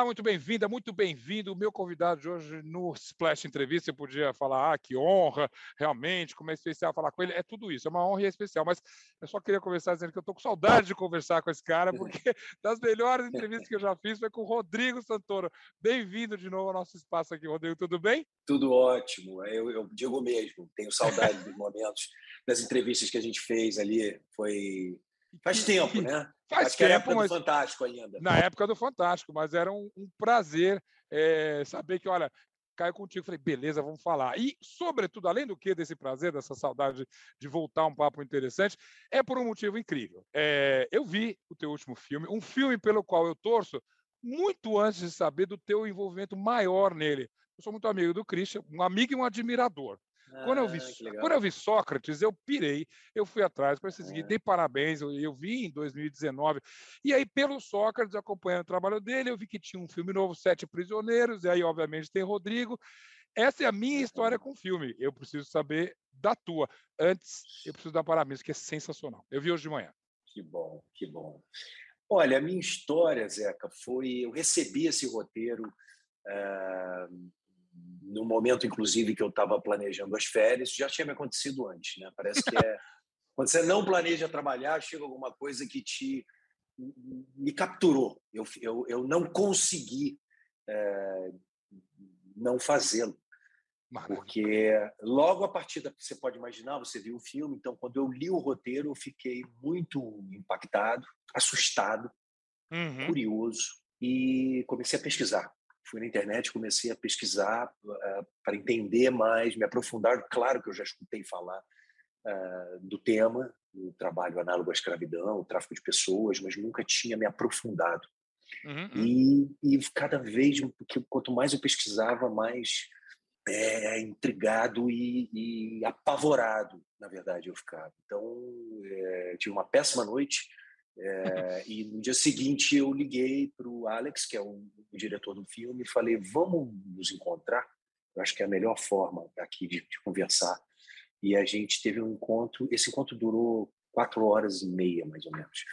Olá, muito bem-vinda, muito bem-vindo. O meu convidado de hoje no Splash Entrevista, eu podia falar, ah, que honra, realmente, como é especial falar com ele. É tudo isso, é uma honra e é especial. Mas eu só queria conversar dizendo que eu estou com saudade de conversar com esse cara, porque das melhores entrevistas que eu já fiz foi com o Rodrigo Santoro. Bem-vindo de novo ao nosso espaço aqui, Rodrigo, tudo bem? Tudo ótimo, eu, eu digo mesmo, tenho saudade dos momentos, das entrevistas que a gente fez ali. Foi Faz tempo, né? Faz Acho tempo, que era época mas... do Fantástico ainda. Na época do Fantástico, mas era um, um prazer é, saber que, olha, caiu contigo. Falei, beleza, vamos falar. E, sobretudo, além do que desse prazer, dessa saudade de voltar um papo interessante, é por um motivo incrível. É, eu vi o teu último filme, um filme pelo qual eu torço muito antes de saber do teu envolvimento maior nele. Eu sou muito amigo do Christian, um amigo e um admirador. Quando, eu vi, Ah, quando eu vi Sócrates, eu pirei, eu fui atrás para seguir, É. dei parabéns, eu, eu vi em 2019. E aí, pelo Sócrates, acompanhando o trabalho dele, eu vi que tinha um filme novo, Sete Prisioneiros, e aí, obviamente, tem Rodrigo. Essa é a minha história com o filme. Eu preciso saber da tua. Antes, eu preciso dar parabéns, que é sensacional. Eu vi hoje de manhã. Que bom, que bom. Olha, a minha história, Zeca, foi. Eu recebi esse roteiro eh, no momento, inclusive, que eu estava planejando as férias. Já tinha me acontecido antes, né? Parece que é. Quando você não planeja trabalhar, chega alguma coisa que te me capturou. Eu, eu, eu não consegui eh, não fazê-lo. Porque logo a partir da você pode imaginar, você viu o filme, então quando eu li o roteiro, eu fiquei muito impactado, assustado, Uhum. curioso e comecei a pesquisar. Fui na internet, comecei a pesquisar uh, para entender mais, me aprofundar. Claro que eu já escutei falar uh, do tema, do trabalho análogo à escravidão, o tráfico de pessoas, mas nunca tinha me aprofundado. Uhum, uhum. E, e cada vez, porque quanto mais eu pesquisava, mais é, intrigado e, e apavorado, na verdade, eu ficava. Então, é, tive uma péssima noite. É, e no dia seguinte eu liguei para o Alex, que é o, o, diretor do filme, e falei: vamos nos encontrar. Eu acho que é a melhor forma aqui de, de conversar. E a gente teve um encontro. Esse encontro durou quatro horas e meia, mais ou menos.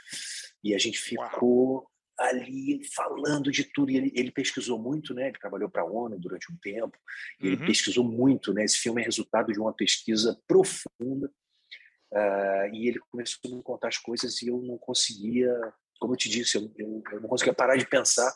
E a gente ficou Uau. ali falando de tudo. E ele, ele pesquisou muito, né? Ele trabalhou para a ONU durante um tempo. Ele uhum. pesquisou muito, né? Esse filme é resultado de uma pesquisa profunda. Uh, e ele começou a me contar as coisas e eu não conseguia, como eu te disse, eu, eu, eu não conseguia parar de pensar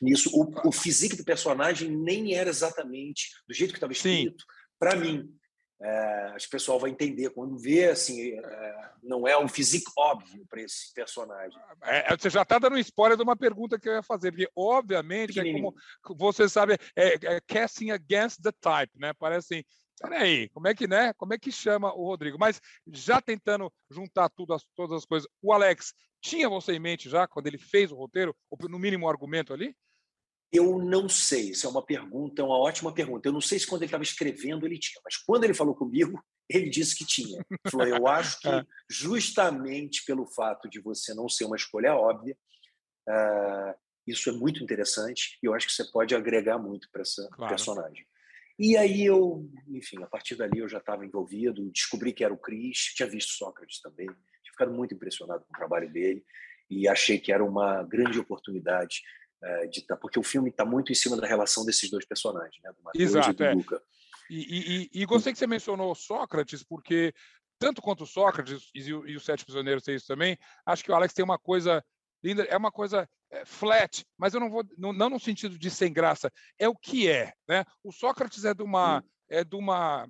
nisso. O, o físico do personagem nem era exatamente do jeito que estava escrito. Para mim, uh, acho que o pessoal vai entender quando vê assim, uh, não é um físico óbvio para esse personagem. É, você já está dando spoiler de uma pergunta que eu ia fazer, porque obviamente é como você sabe, é, é casting against the type, né? Parece assim, Peraí, como é que, né? Como é que chama o Rodrigo? Mas já tentando juntar tudo, as, todas as coisas, o Alex tinha você em mente já quando ele fez o roteiro, ou no mínimo o argumento ali? Eu não sei, isso é uma pergunta, é uma ótima pergunta. Eu não sei se quando ele estava escrevendo ele tinha, mas quando ele falou comigo, ele disse que tinha. Ele falou, eu acho que justamente pelo fato de você não ser uma escolha óbvia, uh, isso é muito interessante e eu acho que você pode agregar muito para essa claro. personagem. E aí eu, enfim, a partir dali eu já estava envolvido, descobri que era o Cris, tinha visto Sócrates também, tinha ficado muito impressionado com o trabalho dele e achei que era uma grande oportunidade uh, de estar, porque o filme está muito em cima da relação desses dois personagens, né, do Mateus Exato, e do é. Luca. E, e, e, gostei que você mencionou Sócrates, porque tanto quanto Sócrates e, o, e os Sete Prisioneiros tem isso também, acho que o Alex tem uma coisa linda, é uma coisa flat, mas eu não vou não, não, no sentido de sem graça, é o que é, né? O Sócrates é de uma é de uma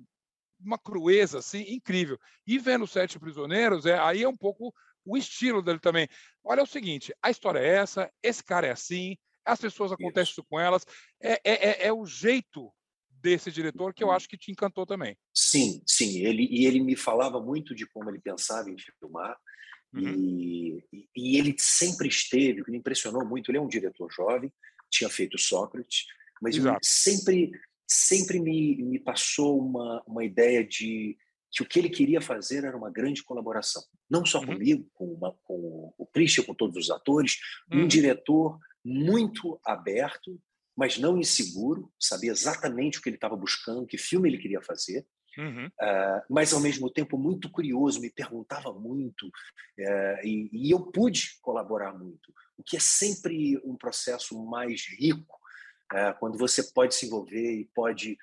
uma crueza assim incrível. E vendo Sete Prisioneiros, é aí é um pouco o estilo dele também. Olha é o seguinte, a história é essa, esse cara é assim, as pessoas acontecem isso, isso com elas, é, é, é o jeito desse diretor que eu acho que te encantou também. Sim, sim, ele e ele me falava muito de como ele pensava em filmar. Uhum. E, e, ele sempre esteve, o que me impressionou muito, ele é um diretor jovem, tinha feito Sócrates, mas sempre sempre me, me passou uma, uma ideia de que o que ele queria fazer era uma grande colaboração. Não só uhum. comigo, com, uma, com o Christian, com todos os atores, uhum. um diretor muito aberto, mas não inseguro, sabia exatamente o que ele estava buscando, que filme ele queria fazer, uhum. uh, mas ao mesmo tempo muito curioso, me perguntava muito uh, e, e, eu pude colaborar muito, o que é sempre um processo mais rico uh, quando você pode se envolver e pode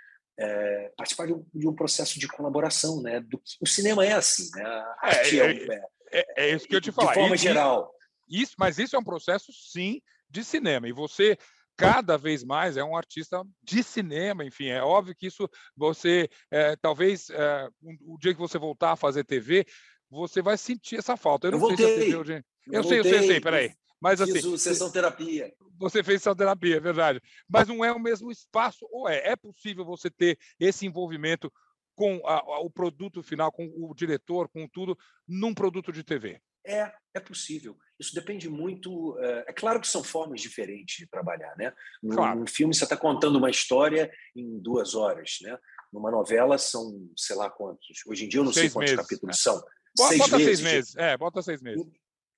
participar de um, de um, processo de colaboração, né? Do, o cinema é assim, né? A é, arte é, é, é, é, isso que eu te falar. De forma geral. Isso, mas isso é um processo, sim, de cinema. E você cada vez mais é um artista de cinema, enfim, é óbvio que isso você é, talvez é, um, o dia que você voltar a fazer TV, você vai sentir essa falta. Eu não eu sei voltei. se a TV hoje... Eu, eu sei, eu sei, eu sei, peraí. Mas assim, Fiz sessão terapia. Você fez sessão terapia, é verdade. Mas não é o mesmo espaço, ou é? É possível você ter esse envolvimento com a, o produto final, com o diretor, com tudo, num produto de TV? É, é possível. Isso depende muito. Eh, é claro que são formas diferentes de trabalhar, né? Num, claro. filme você está contando uma história em duas horas, né? Numa novela são, sei lá quantos. Hoje em dia eu não seis sei quantos meses, capítulos né? são. Bota, seis, bota meses. seis meses. É, bota seis meses.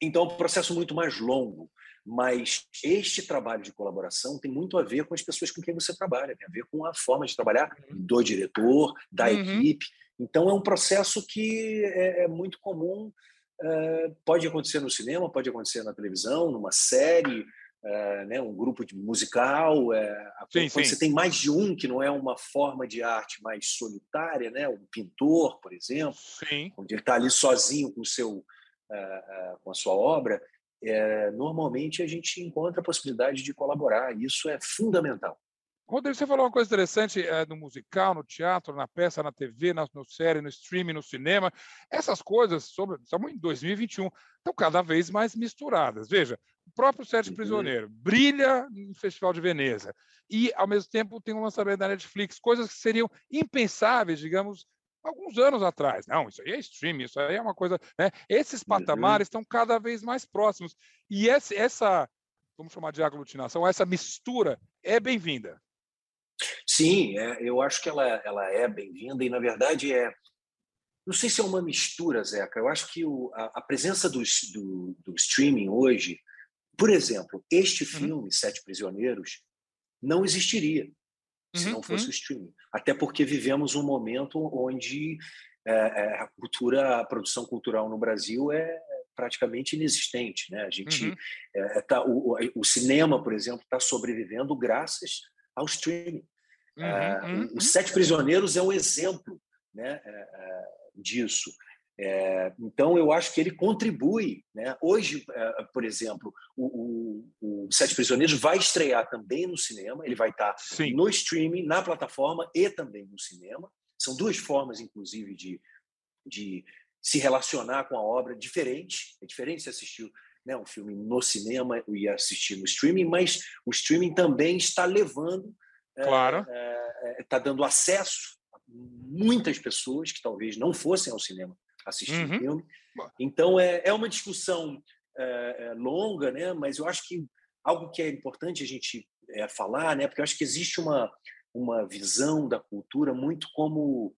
Então, é um processo muito mais longo. Mas este trabalho de colaboração tem muito a ver com as pessoas com quem você trabalha, tem a ver com a forma de trabalhar do diretor, da uhum. equipe. Então, é um processo que é, é muito comum Uh, pode acontecer no cinema, pode acontecer na televisão, numa série, uh, né, um grupo de musical. Uh, sim, quando sim. você tem mais de um, que não é uma forma de arte mais solitária, né, um pintor, por exemplo, sim. onde ele está ali sozinho com, seu, com a sua obra, normalmente a gente encontra a possibilidade de colaborar. Isso é fundamental. Rodrigo, você falou uma coisa interessante é, no musical, no teatro, na peça, na TV, na no série, no streaming, no cinema. Essas coisas, sobre, estamos em 2021, estão cada vez mais misturadas. Veja, o próprio Sete uhum. Prisioneiro brilha no Festival de Veneza e, ao mesmo tempo, tem um lançamento da Netflix, coisas que seriam impensáveis, digamos, alguns anos atrás. Não, isso aí é streaming, isso aí é uma coisa. Né? Esses uhum. patamares uhum. estão cada vez mais próximos. E essa, vamos chamar de aglutinação, essa mistura é bem-vinda. Sim, é, eu acho que ela, ela é bem-vinda e, na verdade, é. Não sei se é uma mistura, Zeca. Eu acho que o, a, a, presença do, do, do, streaming hoje, por exemplo, este uhum. filme, uhum. Sete Prisioneiros, não existiria se uhum, não fosse uhum. o streaming. Até porque vivemos um momento onde é, é, a cultura, a produção cultural no Brasil é praticamente inexistente. Né? A gente uhum. é, tá, o, o, cinema, por exemplo, está sobrevivendo graças ao streaming. Uhum, uh, uhum. Os Sete Prisioneiros é um exemplo né, uh, disso. É, então, eu acho que ele contribui. Né? Hoje, por exemplo, o, o, o, Sete Prisioneiros vai estrear também no cinema, ele vai estar Sim. no streaming, na plataforma e também no cinema. São duas formas, inclusive, de, de se relacionar com a obra diferente. É diferente se assistir né, um filme no cinema e assistir no streaming, mas o streaming também está levando Claro. Está é, é, dando acesso a muitas pessoas que talvez não fossem ao cinema assistir uhum. filme. Então, é, é uma discussão é, é, longa, né? mas eu acho que algo que é importante a gente é, falar, né? porque eu acho que existe uma, uma visão da cultura muito como,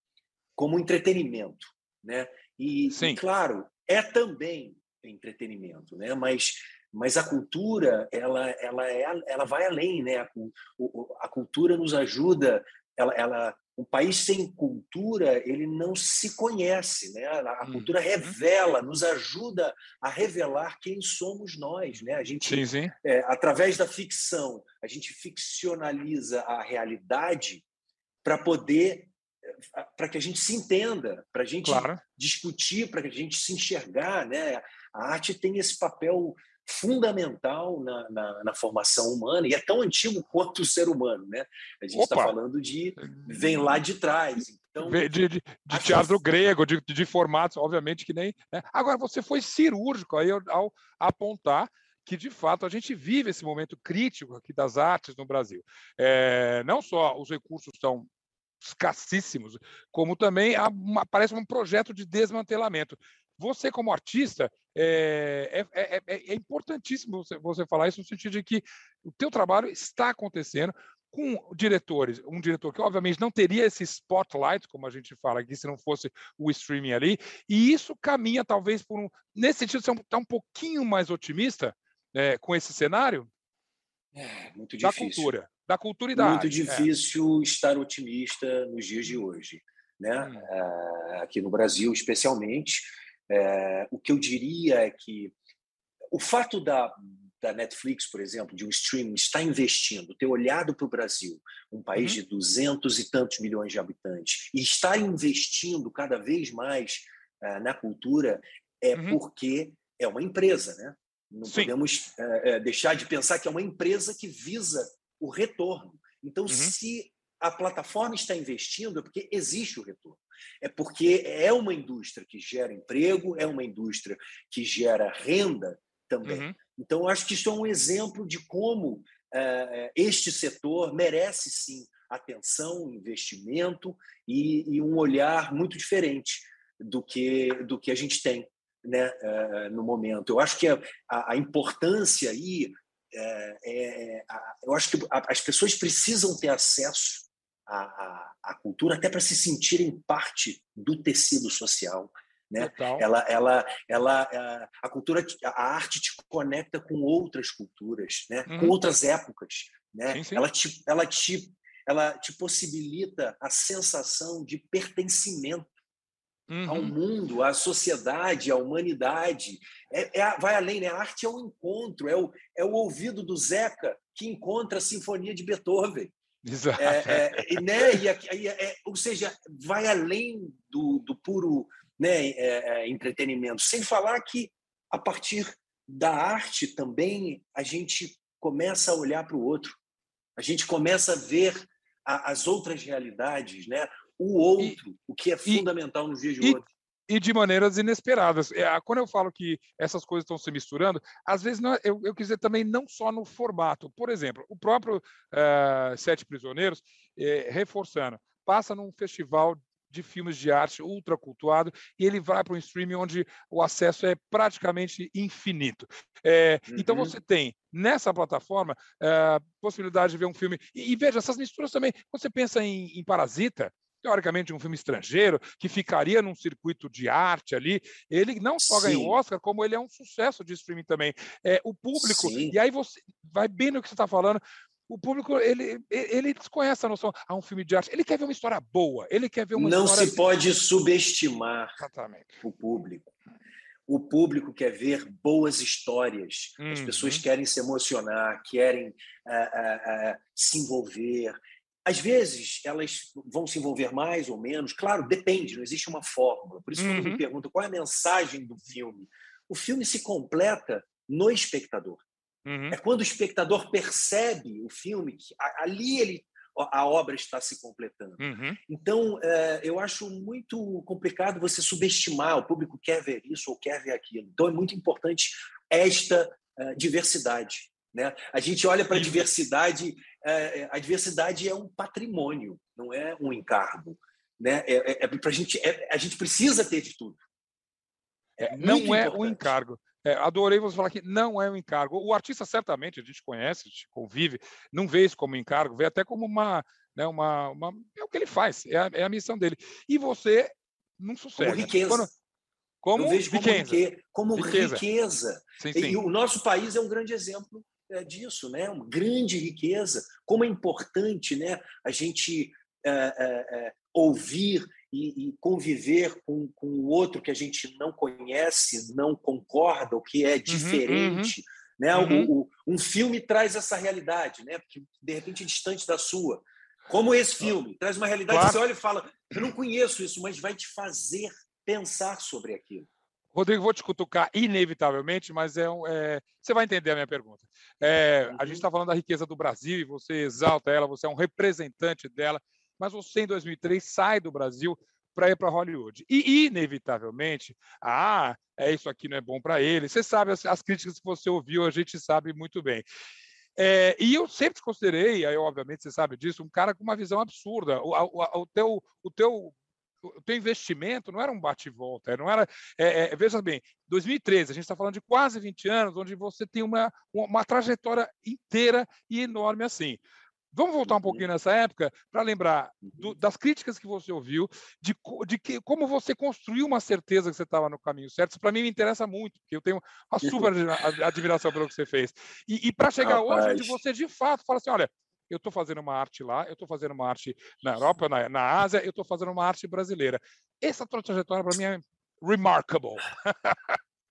como entretenimento. Né? E, e, claro, é também entretenimento, né? mas mas a cultura ela ela é ela vai além né a, a cultura nos ajuda ela, ela um país sem cultura ele não se conhece né a, cultura uhum. revela nos ajuda a revelar quem somos nós né a gente sim, sim. É, através da ficção a gente ficcionaliza a realidade para poder para que a gente se entenda para a gente claro. discutir para que a gente se enxergar né a arte tem esse papel fundamental na, na, na, formação humana e é tão antigo quanto o ser humano, né? A gente está falando de vem lá de trás. Então, de, de, de teatro grego, de, de formatos, obviamente que nem. Né? Agora você foi cirúrgico aí ao, ao apontar que de fato a gente vive esse momento crítico aqui das artes no Brasil. É, não só os recursos estão escassíssimos, como também há uma, parece um projeto de desmantelamento. Você, como artista, é, é, é, é importantíssimo você, você falar isso no sentido de que o teu trabalho está acontecendo com diretores, um diretor que obviamente não teria esse spotlight, como a gente fala aqui, se não fosse o streaming ali, e isso caminha talvez por um, nesse sentido, você está um pouquinho mais otimista é, com esse cenário? É, muito difícil. Da cultura, da cultura e da Muito arte, difícil estar otimista nos dias de hoje. né? Hum. Uh, aqui no Brasil, especialmente. Uh, o que eu diria é que o fato da, da Netflix, por exemplo, de um streaming estar investindo, ter olhado para o Brasil, um país uhum. de duzentos e tantos milhões de habitantes, e estar investindo cada vez mais uh, na cultura, é uhum. porque é uma empresa, né? Não Sim. podemos uh, deixar de pensar que é uma empresa que visa o retorno. Então, uhum. se a plataforma está investindo, é porque existe o retorno. É porque é uma indústria que gera emprego, é uma indústria que gera renda também. Uhum. Então, acho que isso é um exemplo de como uh, este setor merece sim atenção, investimento e, e, um olhar muito diferente do que do que a gente tem né, uh, no momento. Eu acho que a, a importância aí é, é eu acho que as pessoas precisam ter acesso à, à, à cultura até para se sentirem parte do tecido social né? Ela, ela, ela, eh, a cultura, a arte te conecta com outras culturas, né? Uhum. Com outras épocas, né? Sim, sim. Ela te, ela te, ela te possibilita a sensação de pertencimento uhum. ao mundo, à sociedade, à humanidade. É, é, vai além, né? A arte é um encontro, é o, é o ouvido do Zeca que encontra a sinfonia de Beethoven. Exato. É, é, né? e, e, é, ou seja, vai além do, do puro né, é, é, entretenimento. Sem falar que, a partir da arte também, a gente começa a olhar para o outro. A gente começa a ver a, as outras realidades, né? o outro, e, o que é fundamental e, nos dias de hoje. E de maneiras inesperadas. É, quando eu falo que essas coisas estão se misturando, às vezes não, eu, eu quis dizer também não só no formato. Por exemplo, o próprio uh, Sete Prisioneiros, eh, reforçando, passa num festival de filmes de arte ultra cultuado e ele vai para um streaming onde o acesso é praticamente infinito. É, uhum. Então você tem nessa plataforma a é, possibilidade de ver um filme e, e, veja essas misturas também. Quando você pensa em, em Parasita, teoricamente um filme estrangeiro que ficaria num circuito de arte ali, ele não só Sim. ganhou o Oscar, como ele é um sucesso de streaming também. É, o público, Sim. e aí você vai bem no que você está falando, o público ele, ele desconhece a noção a ah, um filme de arte. Ele quer ver uma história boa, ele quer ver uma Não história... se pode subestimar Exatamente. o público. O público quer ver boas histórias. Uhum. As pessoas querem se emocionar, querem uh, uh, uh, se envolver. Às vezes, elas vão se envolver mais ou menos. Claro, depende, não existe uma fórmula. Por isso, uhum. quando me perguntam qual é a mensagem do filme, o filme se completa no espectador. Uhum. É quando o espectador percebe o filme que ali ele a obra está se completando. Uhum. Então, é, eu acho muito complicado você subestimar. O público quer ver isso ou quer ver aquilo. Então, é muito importante esta é, diversidade. Né? A gente olha para a diversidade, é, a diversidade é um patrimônio, não é um encargo. Né? É, é, é gente, é, a gente precisa ter de tudo. não é um encargo. É, adorei você falar que não é um encargo. O artista certamente a gente conhece, a gente convive, não vê isso como encargo, vê até como uma, né, uma, uma é o que ele faz, é a, é a missão dele. E você não sucede. Como riqueza. Quando, como vejo como riqueza. riqueza como riqueza. riqueza. Sim, sim. E o nosso país é um grande exemplo é, disso, né? Uma grande riqueza. Como é importante, né? A gente é, é, ouvir e, e conviver com, com o outro que a gente não conhece, não concorda, o que é uhum, diferente. Uhum, né? Uhum. O, o, um filme traz essa realidade, né? porque de repente é distante da sua. Como esse filme, traz uma realidade claro. que você olha e fala: Eu não conheço isso, mas vai te fazer pensar sobre aquilo. Rodrigo, vou te cutucar inevitavelmente, mas é, um, é, você vai entender a minha pergunta. É, uhum. A gente está falando da riqueza do Brasil e você exalta ela, você é um representante dela mas você em 2003 sai do Brasil para ir para Hollywood. E, inevitavelmente, ah, é isso aqui não é bom para ele. Você sabe as, as, críticas que você ouviu, a gente sabe muito bem. É, e eu sempre te considerei, aí obviamente você sabe disso, um cara com uma visão absurda. O, o, o teu, o teu o teu investimento não era um bate-volta, não era. É, é, veja bem, 2013, a gente está falando de quase 20 anos, onde você tem uma, uma trajetória inteira e enorme assim. Vamos voltar um uhum. pouquinho nessa época para lembrar do, uhum. das críticas que você ouviu, de, de que, como você construiu uma certeza que você estava no caminho certo. Isso para mim me interessa muito, porque eu tenho uma super admiração pelo que você fez. E, e para chegar Rapaz. hoje, onde você de fato fala assim: olha, eu estou fazendo uma arte lá, eu estou fazendo uma arte na Europa, na, na Ásia, eu estou fazendo uma arte brasileira. Essa trajetória, para mim, é remarkable.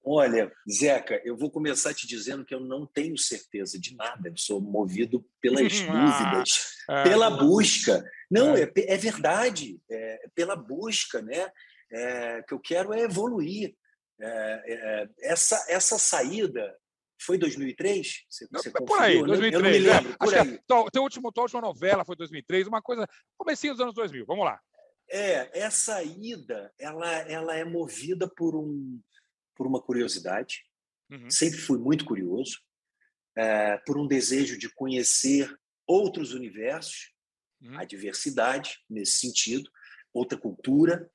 Olha, Zeca, eu vou começar te dizendo que eu não tenho certeza de nada. Eu sou movido pelas dúvidas, ah, pela busca. Não, é, é verdade, é pela busca, né? É, que eu quero é evoluir. É, é, essa, essa saída foi 2003? Você, você por aí, 2003. Eu não me lembro, é. por aí. Teu último, tua última novela foi 2003, uma coisa, comecinho dos anos 2000, vamos lá. É, essa ida, ela, ela é movida por, um, por uma curiosidade, uhum. sempre fui muito curioso, é, por um desejo de conhecer outros universos, uhum. a diversidade nesse sentido, outra cultura,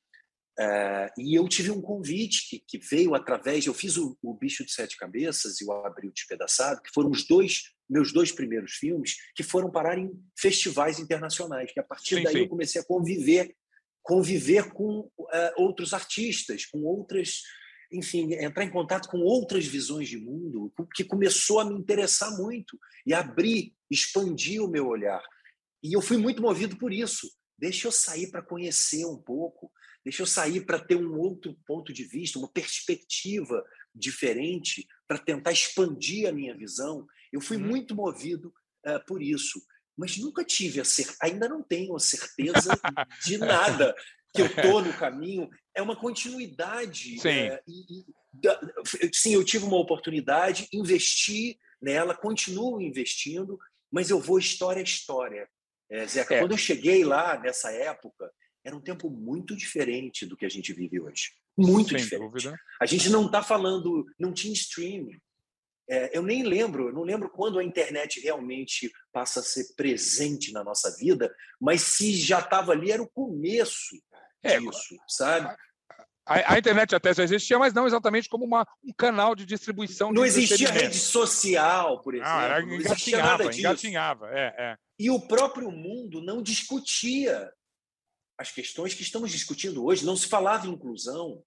Uh, e eu tive um convite que, que, veio através. Eu fiz o, o, Bicho de Sete Cabeças e o Abril Despedaçado, que foram os dois meus dois primeiros filmes que foram parar em festivais internacionais. Que a partir sim, daí sim. eu comecei a conviver, conviver com uh, outros artistas, com outras, enfim, entrar em contato com outras visões de mundo, que começou a me interessar muito e abrir, expandir o meu olhar. E eu fui muito movido por isso. Deixa eu sair para conhecer um pouco deixa eu sair para ter um outro ponto de vista, uma perspectiva diferente, para tentar expandir a minha visão. Eu fui uhum. muito movido uh, por isso, mas nunca tive a certeza, ainda não tenho a certeza de nada que eu estou no caminho. É uma continuidade. Sim. É, e, e, da, sim, eu tive uma oportunidade, investi nela, continuo investindo, mas eu vou história a história. É, Zeca, é. quando eu cheguei lá nessa época, era um tempo muito diferente do que a gente vive hoje. Muito Sem diferente. Dúvida. A gente não está falando, não tinha streaming. É, eu nem lembro, eu não lembro quando a internet realmente passa a ser presente na nossa vida, mas se já estava ali, era o começo é, disso, sabe? A, a, internet até já existia, mas não exatamente como uma, um canal de distribuição. Não de existia rede social, por exemplo. Ah, era, não existia nada disso. Engatinhava, é, é. E o próprio mundo não discutia as questões que estamos discutindo hoje. Não se falava em inclusão,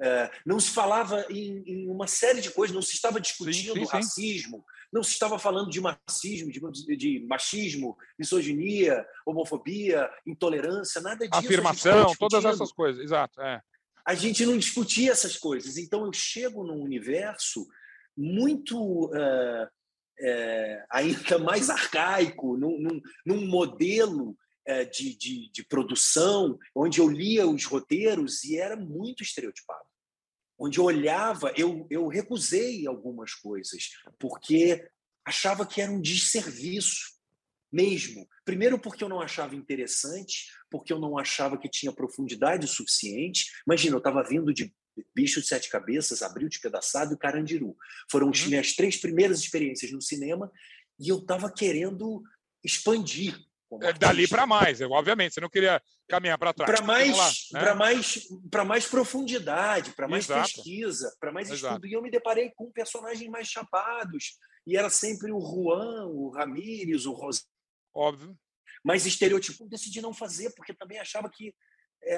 é, não se falava em, uma série de coisas, não se estava discutindo sim, sim, racismo, sim. não se estava falando de marxismo, de, de, machismo, misoginia, homofobia, intolerância, nada disso. Afirmação, todas essas coisas, exato. É. A gente não discutia essas coisas. Então eu chego num universo muito uh, é, ainda mais arcaico, num, num, num modelo é, de, de, de produção, onde eu lia os roteiros e era muito estereotipado. Onde eu olhava, eu, eu recusei algumas coisas, porque achava que era um desserviço mesmo. Primeiro, porque eu não achava interessante, porque eu não achava que tinha profundidade suficiente. Imagina, eu estava vindo de Bicho de Sete Cabeças, Abril de Pedaçado e Carandiru. Foram as uhum. minhas três primeiras experiências no cinema e eu estava querendo expandir é, dali para mais, obviamente. Você não queria caminhar para trás. Para mais, né? mais, para mais profundidade, para mais Exato. pesquisa, para mais Exato. estudo. E eu me deparei com personagens mais chapados. E era sempre o Juan, o Ramírez, o Rosé. Óbvio. Mas estereotipo decidi não fazer, porque também achava que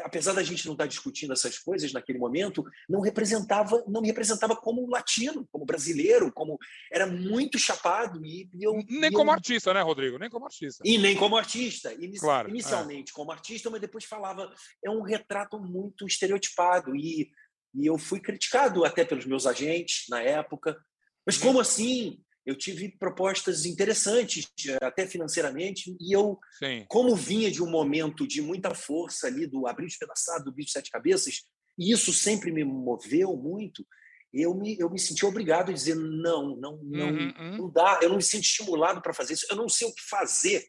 apesar da gente não estar discutindo essas coisas naquele momento, não representava, não me representava como latino, como brasileiro, como era muito chapado e, e eu nem e como eu... artista, né, Rodrigo? Nem como artista. E nem como artista. Inici... Claro, Inicialmente é. como artista, mas depois falava é um retrato muito estereotipado e e eu fui criticado até pelos meus agentes na época. Mas uhum. como assim? Eu tive propostas interessantes, até financeiramente, e eu, Sim. como vinha de um momento de muita força ali, do abrir despedaçado, do bicho de sete cabeças, e isso sempre me moveu muito, eu me, eu me senti obrigado a dizer não, não, não, uhum, uhum. não dá, eu não me sinto estimulado para fazer isso, eu não sei o que fazer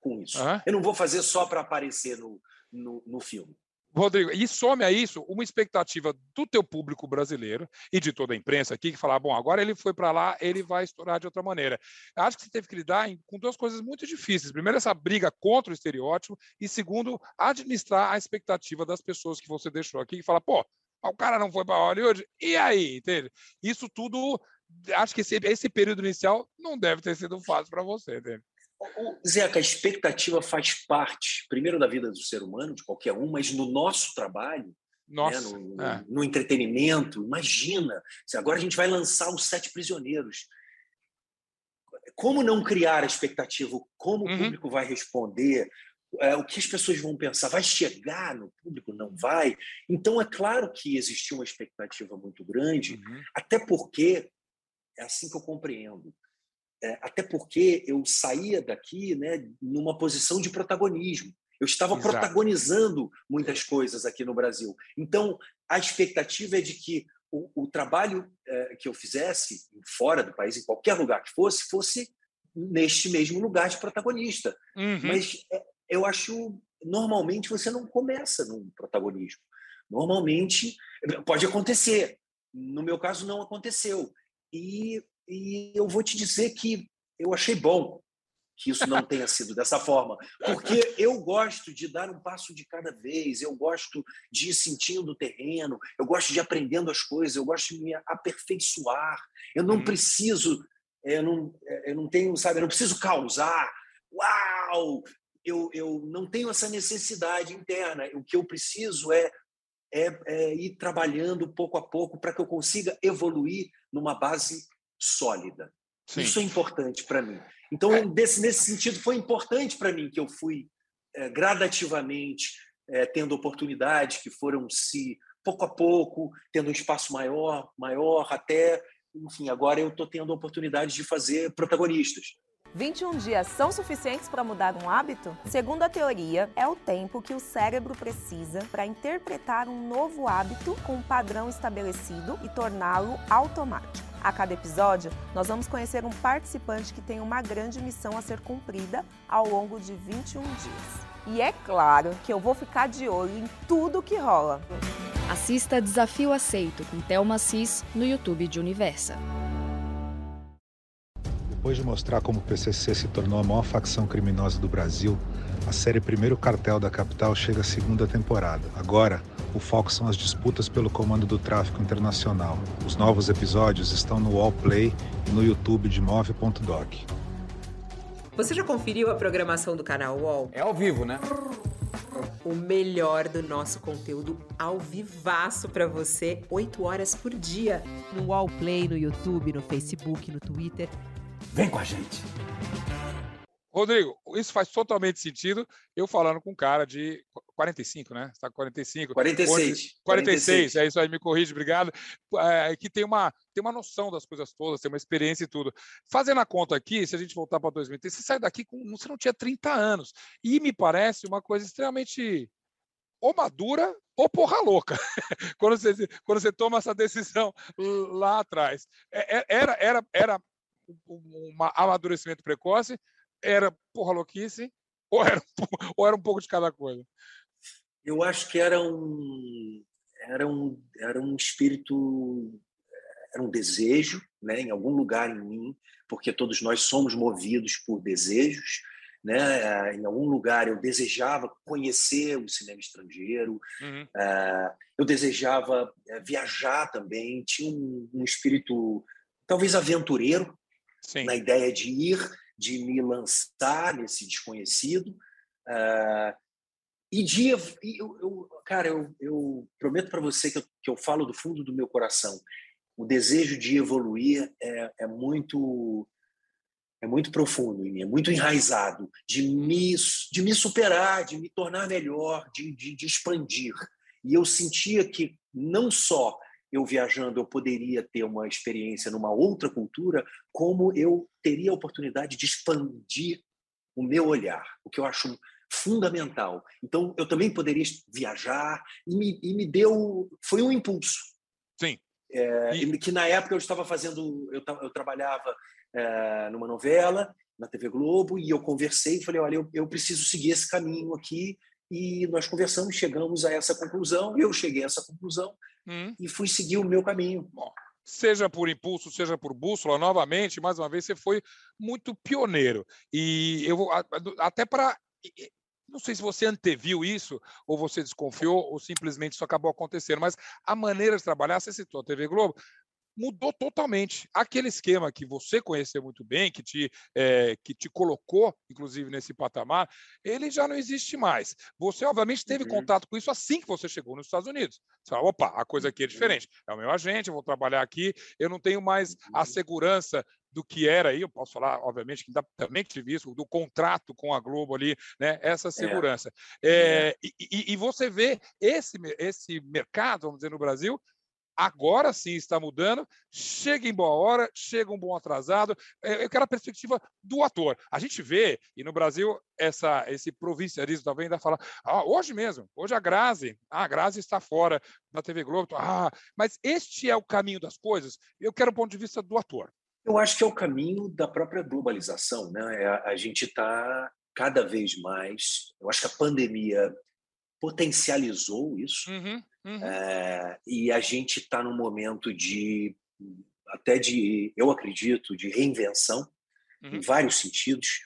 com isso. Uhum. Eu não vou fazer só para aparecer no, no, no filme. Rodrigo, e some a isso uma expectativa do teu público brasileiro e de toda a imprensa aqui que falar, bom, agora ele foi para lá, ele vai estourar de outra maneira. Acho que você teve que lidar com duas coisas muito difíceis. Primeiro, essa briga contra o estereótipo e segundo, administrar a expectativa das pessoas que você deixou aqui e falar, pô, o cara não foi para Hollywood, e aí? Entende? Isso tudo, acho que esse, esse período inicial não deve ter sido fácil para você, entende? Zeca, a expectativa faz parte, primeiro, da vida do ser humano, de qualquer um, mas no nosso trabalho, né, no, é. no, entretenimento, imagina, agora a gente vai lançar os Sete Prisioneiros. como não criar a expectativa, como uhum. o público vai responder, é, o que as pessoas vão pensar, vai chegar no público, não vai? Então, é claro que existia uma expectativa muito grande, uhum. até porque, é assim que eu compreendo, até porque eu saía daqui né, numa posição de protagonismo. Eu estava Exato. protagonizando muitas coisas aqui no Brasil. Então, a expectativa é de que o, o trabalho é, que eu fizesse fora do país, em qualquer lugar que fosse, fosse neste mesmo lugar de protagonista. Uhum. Mas é, eu acho, normalmente, você não começa no protagonismo. Normalmente, pode acontecer. No meu caso, não aconteceu. E, e eu vou te dizer que eu achei bom que isso não tenha sido dessa forma, porque eu gosto de dar um passo de cada vez, eu gosto de ir sentindo o terreno, eu gosto de ir aprendendo as coisas, eu gosto de me aperfeiçoar. Eu não hum. preciso, eu não, eu não tenho, sabe, eu não preciso causar. Uau! Eu, eu não tenho essa necessidade interna. O que eu preciso é, é, é ir trabalhando pouco a pouco para que eu consiga evoluir numa base sólida. Sim. Isso é importante para mim. Então, é. desse, nesse sentido, foi importante para mim que eu fui é, gradativamente é, tendo oportunidades que foram se pouco a pouco tendo um espaço maior, maior até, enfim, agora eu estou tendo a oportunidade de fazer protagonistas. 21 dias são suficientes para mudar um hábito? Segundo a teoria, é o tempo que o cérebro precisa para interpretar um novo hábito com um padrão estabelecido e torná-lo automático. A cada episódio, nós vamos conhecer um participante que tem uma grande missão a ser cumprida ao longo de 21 dias. E é claro que eu vou ficar de olho em tudo que rola. Assista Desafio Aceito com Thelma Cis no YouTube de Universa. Depois de mostrar como o PCC se tornou a maior facção criminosa do Brasil, a série Primeiro Cartel da Capital chega à segunda temporada. Agora, o foco são as disputas pelo comando do tráfico internacional. Os novos episódios estão no Wallplay e no YouTube de Move.doc. Você já conferiu a programação do canal Wall? É ao vivo, né? O melhor do nosso conteúdo ao vivaço para você, 8 horas por dia. No Wallplay, no YouTube, no Facebook, no Twitter. Vem com a gente! Rodrigo, isso faz totalmente sentido. Eu falando com um cara de 45, né? Você está com 45. 46. 46, 46, é isso aí, me corrige, obrigado. É, que tem uma, tem uma noção das coisas todas, tem uma experiência e tudo. Fazendo a conta aqui, se a gente voltar para 2003, você sai daqui com. Você não tinha 30 anos. E me parece uma coisa extremamente ou madura ou porra louca, quando, você, quando você toma essa decisão lá atrás. É, é, era, era, era um amadurecimento precoce, era porra louquice ou era, ou era um pouco de cada coisa? Eu acho que era um, era um, era um espírito, era um desejo, né, em algum lugar em mim, porque todos nós somos movidos por desejos. Né? Em algum lugar eu desejava conhecer o cinema estrangeiro, uhum. uh, eu desejava uh, viajar também, tinha um, um espírito talvez aventureiro Sim. na ideia de ir de me lançar nesse desconhecido. Uh, e de. Eu, eu, cara, eu, eu prometo para você que eu, que eu falo do fundo do meu coração. O desejo de evoluir é, é muito é muito profundo em mim, é muito enraizado, de me, de me superar, de me tornar melhor, de, de, de expandir. E eu sentia que não só eu viajando, eu poderia ter uma experiência numa outra cultura, como eu teria a oportunidade de expandir o meu olhar, o que eu acho fundamental. Então, eu também poderia viajar e me, e me deu, foi um impulso. Sim. É, e... Que na época eu estava fazendo, eu, eu trabalhava é, numa novela na TV Globo e eu conversei e falei, olha, eu, eu preciso seguir esse caminho aqui e nós conversamos, chegamos a essa conclusão, eu cheguei a essa conclusão hum. e fui seguir o meu caminho. Bom, seja por impulso, seja por bússola, novamente, mais uma vez, você foi muito pioneiro. E eu vou até para não sei se você anteviu isso, ou você desconfiou, ou simplesmente isso acabou acontecendo, mas a maneira de trabalhar, você citou a TV Globo, mudou totalmente. Aquele esquema que você conheceu muito bem, que te, é, que te colocou, inclusive, nesse patamar, ele já não existe mais. Você, obviamente, teve uhum. contato com isso assim que você chegou nos Estados Unidos. Você fala, opa, a coisa aqui é uhum. diferente. É o meu agente, eu vou trabalhar aqui, eu não tenho mais a uhum. segurança do que era aí, eu posso falar, obviamente, que também tive isso, do contrato com a Globo ali, né? Essa é. segurança. É. É, e, e, você vê esse, esse mercado, vamos dizer, no Brasil, agora sim está mudando, chega em boa hora, chega um bom atrasado. É, eu quero a perspectiva do ator. A gente vê, e no Brasil, essa, esse provincialismo também ainda fala, ah, hoje mesmo, hoje a Grazi, ah, a Grazi está fora da TV Globo, ah, mas este é o caminho das coisas. Eu quero o ponto de vista do ator. Eu acho que é o caminho da própria globalização, né? É, a gente está cada vez mais. Eu acho que a pandemia potencializou isso. Uhum, uhum. É, e a gente está num momento de até de, eu acredito, de reinvenção uhum. em vários sentidos.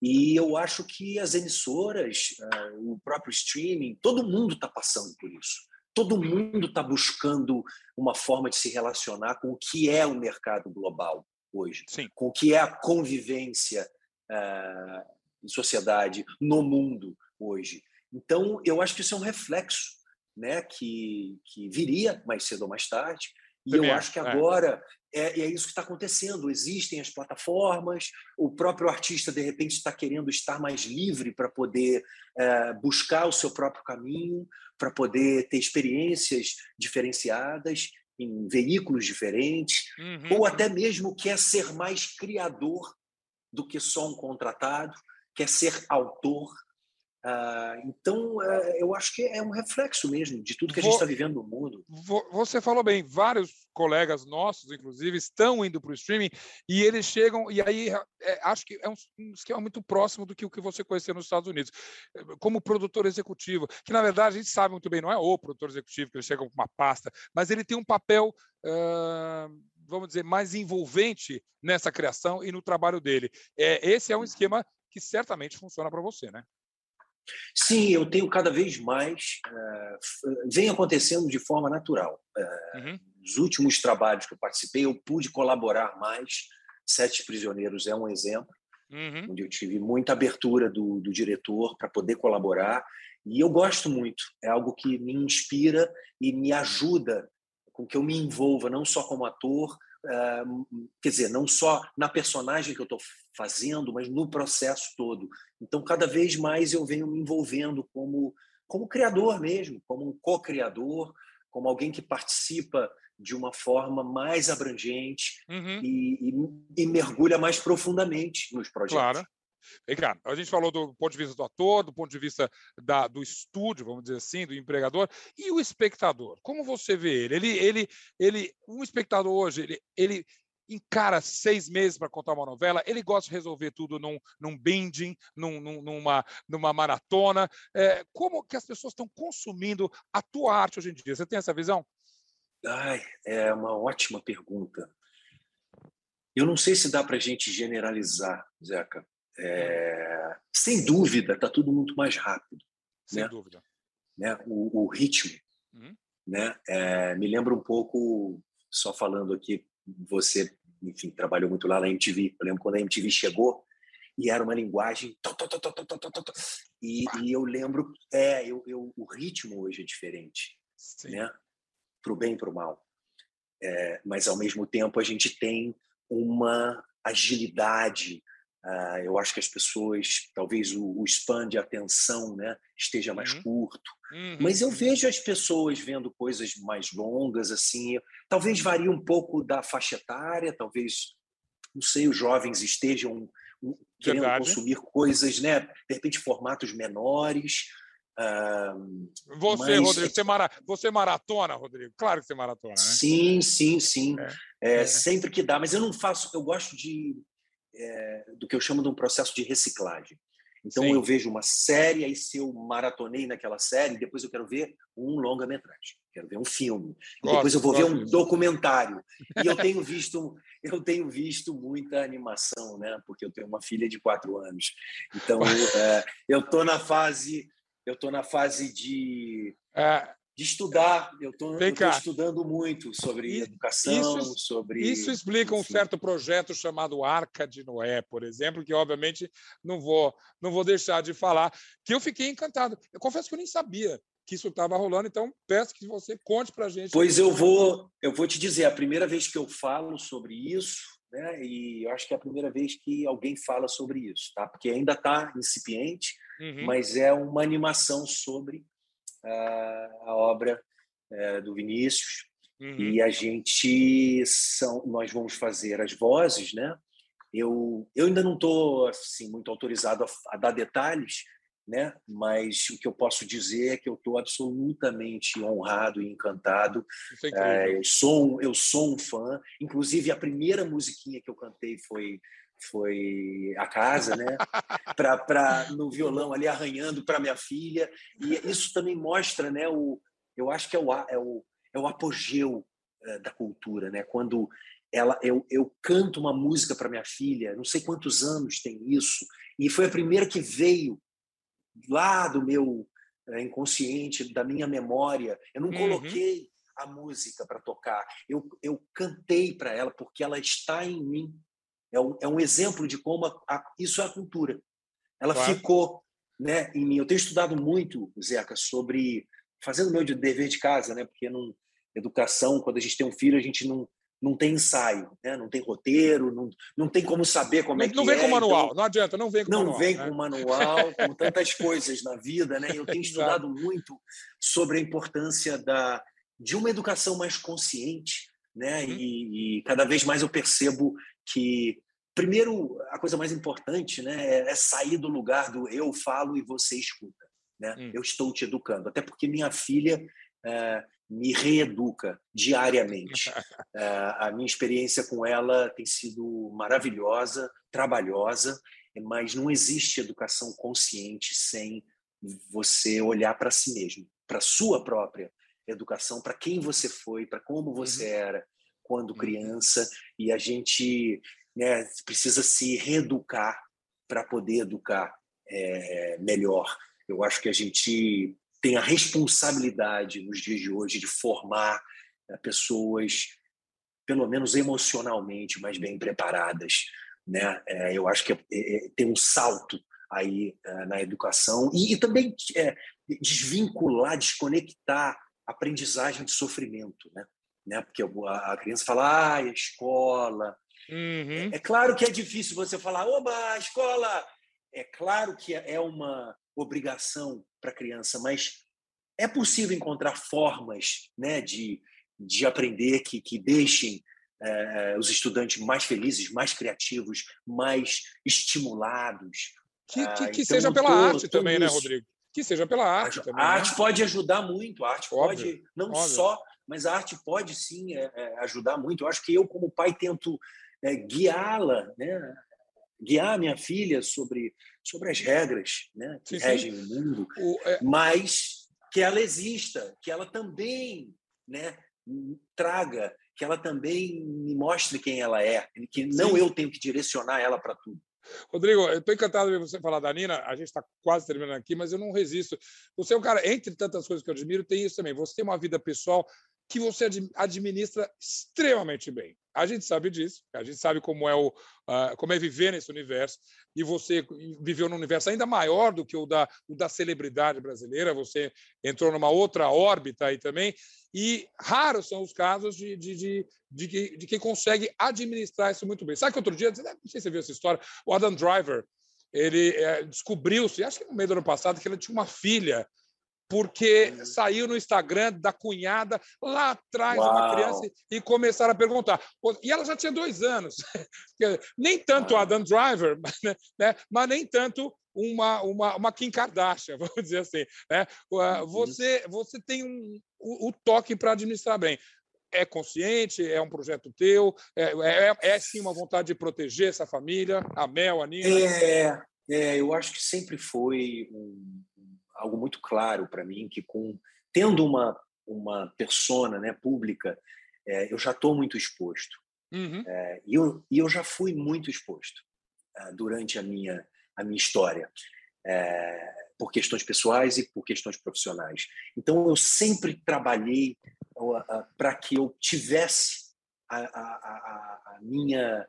E eu acho que as emissoras, uh, o próprio streaming, todo mundo está passando por isso. Todo mundo está buscando uma forma de se relacionar com o que é o mercado global hoje, Sim. com o que é a convivência uh, em sociedade, no mundo hoje. Então, eu acho que isso é um reflexo né, que, que viria mais cedo ou mais tarde. E Também, eu acho que é. agora é, é isso que está acontecendo. Existem as plataformas, o próprio artista, de repente, está querendo estar mais livre para poder é, buscar o seu próprio caminho, para poder ter experiências diferenciadas em veículos diferentes, uhum. ou até mesmo quer ser mais criador do que só um contratado, quer ser autor, ah, então, eh, eu acho que é um reflexo mesmo de tudo que a gente está vivendo no mundo. Você falou bem, vários colegas nossos, inclusive, estão indo para o streaming e eles chegam, e aí é, acho que é um, um, esquema muito próximo do que o que você conheceu nos Estados Unidos, como produtor executivo, que na verdade a gente sabe muito bem, não é o produtor executivo, que ele chega com uma pasta, mas ele tem um papel. Uh, vamos dizer, mais envolvente nessa criação e no trabalho dele. É, esse é um esquema que certamente funciona para você, né? Sim, eu tenho cada vez mais. Uh, vem acontecendo de forma natural. Uh, uhum. Nos últimos trabalhos que eu participei, eu pude colaborar mais. Sete Prisioneiros é um exemplo, uhum. onde eu tive muita abertura do, do diretor para poder colaborar. E eu gosto muito. É algo que me inspira e me ajuda com que eu me envolva, não só como ator, quer dizer, não só na personagem que eu estou fazendo, mas no processo todo. Então, cada vez mais eu venho me envolvendo como, como criador mesmo, como um co-criador, como alguém que participa de uma forma mais abrangente uhum. e, e, e, mergulha mais profundamente nos projetos. Claro. Ricardo, a gente falou do ponto de vista do ator, do ponto de vista da, do estúdio, vamos dizer assim, do empregador, e o espectador. Como você vê ele? Ele, ele, ele um espectador hoje, ele, ele encara seis meses para contar uma novela, ele gosta de resolver tudo num, num binging, num, numa, numa maratona. É, como que as pessoas estão consumindo a tua arte hoje em dia? Você tem essa visão? Ai, é uma ótima pergunta. Eu não sei se dá para a gente generalizar, Zeca. É, sem dúvida, está tudo muito mais rápido. Sem né? dúvida. Né? O, o ritmo. Uhum. Né? É, me lembra um pouco, só falando aqui, você, enfim, trabalhou muito lá na MTV. Eu lembro quando a MTV chegou e era uma linguagem. E, e eu lembro, é, eu, eu, o ritmo hoje é diferente, Sim. né? Para o bem e para o mal. É, mas ao mesmo tempo a gente tem uma agilidade, Uh, eu acho que as pessoas, talvez o, o span de atenção né, esteja mais uhum. curto. Uhum. Mas eu vejo as pessoas vendo coisas mais longas, assim. Talvez varie um pouco da faixa etária, talvez, não sei, os jovens estejam querendo Verdade. consumir coisas, né? De repente, formatos menores. Uh, você, mas... Rodrigo, você, mara... você maratona, Rodrigo? Claro que você maratona, né? Sim, sim, sim. É. É, é. Sempre que dá, mas eu não faço, eu gosto de é, do que eu chamo de um processo de reciclagem. Então Sim. eu vejo uma série, aí se eu maratonei naquela série, depois eu quero ver um longa-metragem, quero ver um filme, gosto, depois eu vou ver um documentário. E eu tenho visto, eu tenho visto muita animação, né? Porque eu tenho uma filha de quatro anos. Então é, eu tô na fase, eu tô na fase de é, de estudar. Eu estou estudando muito sobre educação, isso, sobre. Isso explica um certo projeto chamado Arca de Noé, por exemplo, que obviamente não vou, não vou deixar de falar, que eu fiquei encantado. Eu confesso que eu nem sabia que isso estava rolando, então peço que você conte para a gente. Pois eu vou, eu vou te dizer, a primeira vez que eu falo sobre isso, né, e eu acho que é a primeira vez que alguém fala sobre isso, tá? Porque ainda está incipiente, uhum. mas é uma animação sobre a obra é, do Vinícius. Uhum. e a gente são nós vamos fazer as vozes né? Eu eu ainda não estou assim muito autorizado a, a, dar detalhes né? Mas o que eu posso dizer é que eu estou absolutamente honrado e encantado. É, eu sou um, eu sou um fã. Inclusive a primeira musiquinha que eu cantei foi foi a casa, né? para pra, no violão ali arranhando para minha filha. E isso também mostra, né? O, eu acho que é o, é o, é o apogeu é, da cultura, né? Quando ela, eu, eu canto uma música para minha filha, não sei quantos anos tem isso, e foi a primeira que veio lá do meu é, inconsciente, da minha memória. Eu não uhum. coloquei a música para tocar, eu, eu cantei para ela porque ela está em mim é um, é um exemplo de como a, a, isso é a cultura. Ela claro. ficou né, em mim. Eu tenho estudado muito, Zeca, sobre fazendo meu dever de casa, né? Porque não, educação, quando a gente tem um filho, a gente não não tem ensaio, né? não tem roteiro, não, não tem como saber como não, é que Não vem é, com manual, então, não adianta, não vem com não manual. Não vem né? com manual, com tantas coisas na vida, né? Eu tenho estudado muito sobre a importância da, de uma educação mais consciente, né? Uhum. E, e, cada vez mais eu percebo que primeiro a coisa mais importante né é, é sair do lugar do eu falo e você escuta né hum. eu estou te educando até porque minha filha é, me reeduca diariamente é, a minha experiência com ela tem sido maravilhosa trabalhosa mas não existe educação consciente sem você olhar para si mesmo para sua própria educação para quem você foi para como você uhum. era quando uhum. criança e a gente né, precisa se reeducar para poder educar é, melhor. Eu acho que a gente tem a responsabilidade nos dias de hoje de formar né, pessoas, pelo menos emocionalmente, mais bem preparadas. Né? É, eu acho que é, tem um salto aí na educação e, e também desvincular, desconectar a aprendizagem de sofrimento, né? Né? Porque a, criança fala, ah, a escola, Uhum. É, é, claro que é difícil você falar, oba, a escola. É claro que é uma obrigação para a criança, mas é possível encontrar formas né, de, de aprender que, que deixem é, os estudantes mais felizes, mais criativos, mais estimulados. Que, que, ah, que então, seja pela todo, arte também, né, Rodrigo? Que seja pela arte a, também. A né? arte pode ajudar muito, a arte óbvio, pode não óbvio. só, mas a arte pode sim é, é, ajudar muito. Eu acho que eu, como pai, tento é, guiá-la, né? guiar minha filha sobre, sobre as regras né? que sim, regem sim. o mundo, o, é... mas que ela exista, que ela também né, traga, que ela também me mostre quem ela é, que não sim. eu tenho que direcionar ela para tudo. Rodrigo, eu estou encantado de você falar da Nina. A gente está quase terminando aqui, mas eu não resisto. Você é um cara, entre tantas coisas que eu admiro, tem isso também. Você tem uma vida pessoal que você administra extremamente bem. A gente sabe disso, a gente sabe como é o uh, como é viver nesse universo e você viveu num universo ainda maior do que o da, o da celebridade brasileira. Você entrou numa outra órbita aí também e raros são os casos de, de, de, de, de quem consegue administrar isso muito bem. Sabe que outro dia, não sei se você viu essa história, o Adam Driver ele é, descobriu-se, acho que no meio do ano passado, que ele tinha uma filha porque saiu no Instagram da cunhada lá atrás Uau. uma criança e começaram a perguntar. E ela já tinha dois anos. nem tanto o Adam Driver, né, né? mas nem tanto uma, uma, uma Kim Kardashian, vamos dizer assim. Né? Uhum. Você, você tem um, o, o toque para administrar bem. É consciente, é um projeto teu, é, é, é, sim uma vontade de proteger essa família, a Mel, a Nina? É, é eu acho que sempre foi um, algo muito claro para mim que com tendo uma uma persona né pública é, eu já estou muito exposto uhum. é, e, eu, e eu já fui muito exposto é, durante a minha a minha história é, por questões pessoais e por questões profissionais. Então, eu sempre trabalhei para que eu tivesse a, a, a, minha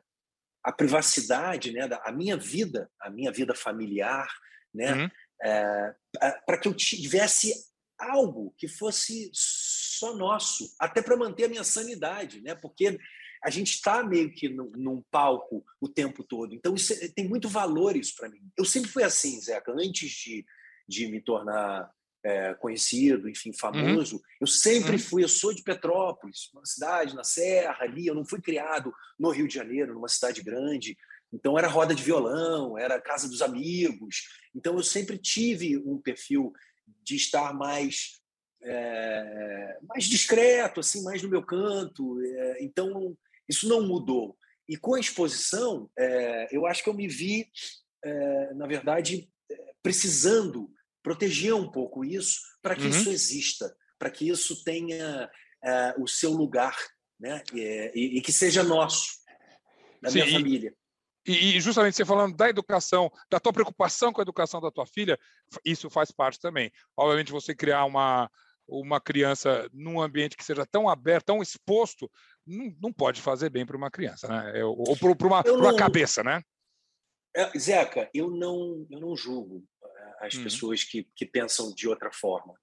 a privacidade, né, a minha vida, a minha vida familiar, né, uhum. é, para que eu tivesse algo que fosse só nosso, até para manter a minha sanidade, né, porque a gente está meio que num, num, palco o tempo todo. Então, isso é, tem muito valor isso para mim. Eu sempre fui assim, Zeca, antes de, de me tornar é, conhecido, enfim, famoso. Uhum. Eu sempre uhum. fui, eu sou de Petrópolis, uma cidade na Serra, ali. Eu não fui criado no Rio de Janeiro, numa cidade grande. Então, era roda de violão, era casa dos amigos. Então, eu sempre tive um perfil de estar mais é, mais discreto, assim, mais no meu canto. É, então, isso não mudou. E com a exposição, é, eu acho que eu me vi, é, na verdade, é, precisando proteger um pouco isso para que uhum. isso exista, para que isso tenha é, o seu lugar, né? E, e, que seja nosso, da Sim, minha família. E, justamente você falando da educação, da tua preocupação com a educação da tua filha, isso faz parte também. Obviamente, você criar uma, uma criança num ambiente que seja tão aberto, tão exposto, não, não pode fazer bem para uma criança, né? Ou para uma, não... uma cabeça, né? É, Zeca, eu não, eu não julgo as uhum. pessoas que, que pensam de outra forma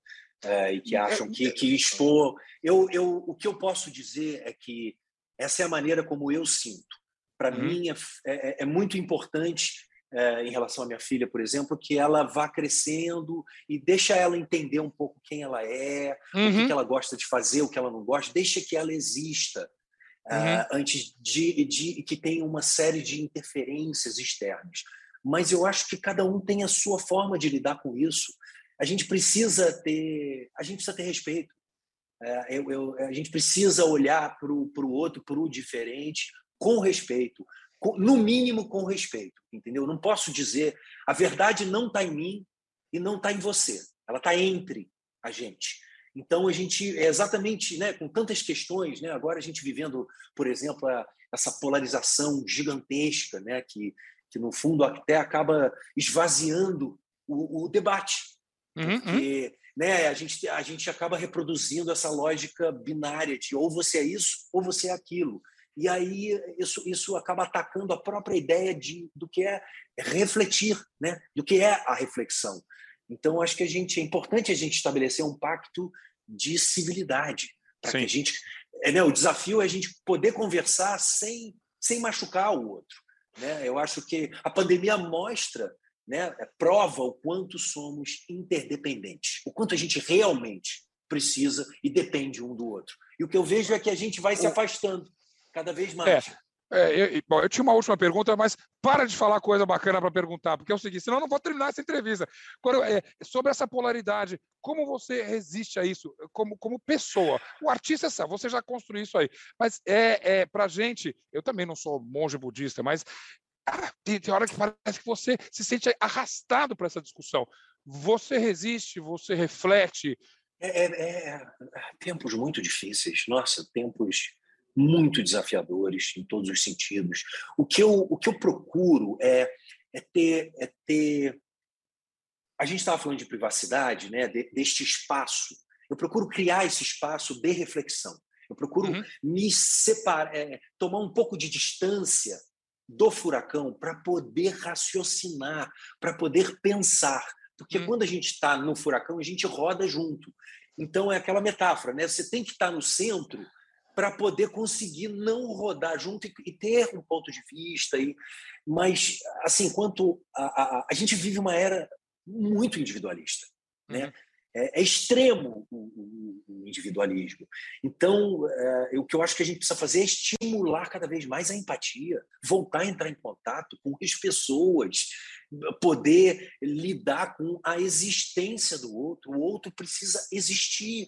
é, e que acham que, que expor. Eu, eu, o que eu posso dizer é que essa é a maneira como eu sinto. Para uhum. mim, é, é, é, muito importante, é, em relação à minha filha, por exemplo, que ela vá crescendo e deixa ela entender um pouco quem ela é, uhum. o que, uhum. que ela gosta de fazer, o que ela não gosta, deixa que ela exista. Uh, antes de, de que tenha uma série de interferências externas mas eu acho que cada um tem a sua forma de lidar com isso. A gente precisa ter, a gente precisa ter respeito. É, eu, eu, a gente precisa olhar para o outro, para o diferente, com respeito, com, no mínimo com respeito, entendeu? Eu não posso dizer a verdade não está em mim e não está em você. Ela está entre a gente. Então a gente é exatamente, né, com tantas questões, né? Agora a gente vivendo, por exemplo, a, essa polarização gigantesca, né, que que no fundo até acaba esvaziando o, o debate. Uhum, uhum. porque uhum. Né, a, gente, a gente acaba reproduzindo essa lógica binária de ou você é isso ou você é aquilo. E aí isso, isso acaba atacando a própria ideia de, do que é refletir, né, do que é a reflexão. Então, acho que a gente é importante a gente estabelecer um pacto de civilidade. Para que a gente. É, né, o desafio é a gente poder conversar sem, sem machucar o outro. Né? Eu acho que a pandemia mostra, né, é, prova o quanto somos interdependentes, o quanto a gente realmente precisa e depende um do outro. E o que eu vejo é que a gente vai se afastando cada vez mais. É. É, eu, bom, eu tinha uma última pergunta, mas para de falar coisa bacana para perguntar, porque é o seguinte, senão eu não vou terminar essa entrevista. Agora, é, sobre essa polaridade, como você resiste a isso como, como pessoa? O artista, você já construiu isso aí, mas é, é para gente, eu também não sou monge budista, mas ah, tem, tem hora que parece que você se sente arrastado para essa discussão. Você resiste, você reflete. É, é, é, tempos muito difíceis, nossa, tempos muito desafiadores em todos os sentidos. O que eu, o que eu procuro é, é ter, é ter. A gente estava falando de privacidade, né? De, deste espaço. Eu procuro criar esse espaço de reflexão. Eu procuro uhum. me separar, é, tomar um pouco de distância do furacão para poder raciocinar, para poder pensar. Porque uhum. quando a gente está no furacão, a gente roda junto. Então é aquela metáfora, né? Você tem que estar tá no centro para poder conseguir não rodar junto e, e, ter um ponto de vista. E, mas, assim, quanto a, a, a gente vive uma era muito individualista, né? Uhum. É, é, extremo o, o, o, individualismo. Então, é, o que eu acho que a gente precisa fazer é estimular cada vez mais a empatia, voltar a entrar em contato com as pessoas, poder lidar com a existência do outro. O outro precisa existir.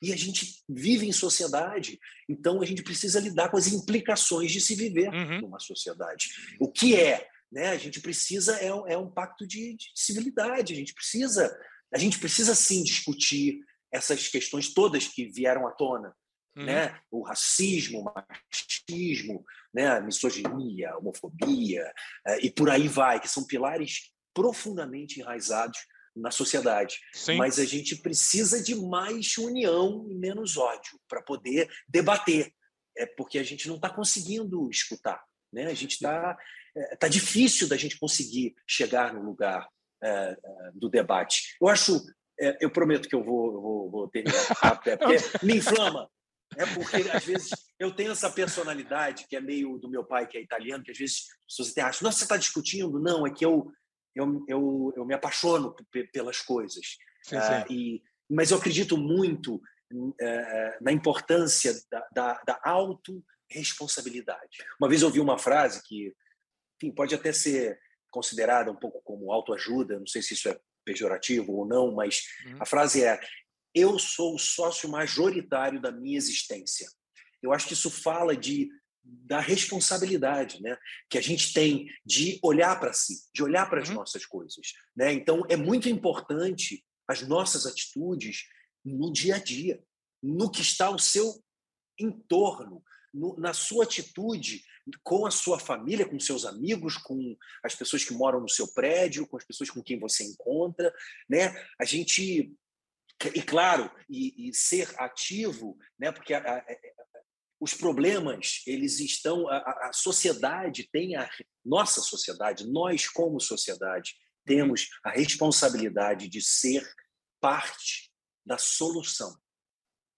E a gente vive em sociedade, então a gente precisa lidar com as implicações de se viver uhum. numa sociedade. O que é? Né? A gente precisa é, é um pacto de, de civilidade. A gente precisa a gente precisa sim discutir essas questões todas que vieram à tona, uhum. né? O racismo, o machismo, né? A misoginia, a homofobia uh, e por aí vai, que são pilares profundamente enraizados na sociedade. Sim. Mas a gente precisa de mais união e menos ódio para poder debater. É porque a gente não está conseguindo escutar. Né? A gente está. É, tá difícil da gente conseguir chegar no lugar é, é, do debate. Eu acho. É, eu prometo que eu vou, eu vou, vou terminar rápido, é porque me inflama. É porque, às vezes, eu tenho essa personalidade que é meio do meu pai, que é italiano, que às vezes você até acha, nossa, você está discutindo? Não, é que eu, eu, eu, eu me apaixono pelas coisas. Sim, sim. Uh, e, mas eu acredito muito uh, na importância da, da, da autorresponsabilidade. Uma vez eu ouvi uma frase que enfim, pode até ser considerada um pouco como autoajuda, não sei se isso é pejorativo ou não, mas uhum. a frase é: Eu sou o sócio majoritário da minha existência. Eu acho que isso fala de da responsabilidade né, que a gente tem de olhar para si, de olhar para as uhum. nossas coisas. Né? Então, é muito importante as nossas atitudes no dia a dia, no que está ao seu entorno, no, na sua atitude com a sua família, com seus amigos, com as pessoas que moram no seu prédio, com as pessoas com quem você encontra. Né? A gente e claro, e, e, ser ativo, né? Porque a, a, os problemas eles estão a, a, sociedade tem a nossa sociedade nós como sociedade temos a responsabilidade de ser parte da solução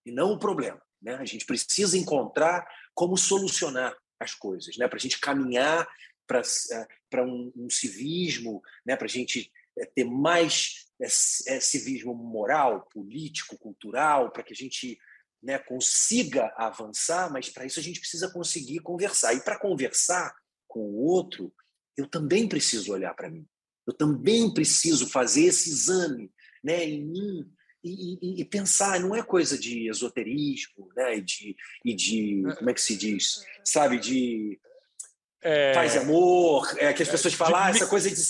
e não o problema né? A gente precisa encontrar como solucionar as coisas né? Para a gente caminhar para é, um, um civismo né? Para a gente é, ter mais é, civismo moral político cultural para que a gente né, consiga avançar, mas para isso a gente precisa conseguir conversar. E para conversar com o outro, eu também preciso olhar para mim. Eu também preciso fazer esse exame né, em mim e, e, e, pensar. Não é coisa de esoterismo né, e, de, e de. Como é que se diz? Sabe? De. É... Paz e amor. É, que as pessoas falam, ah, essa coisa de.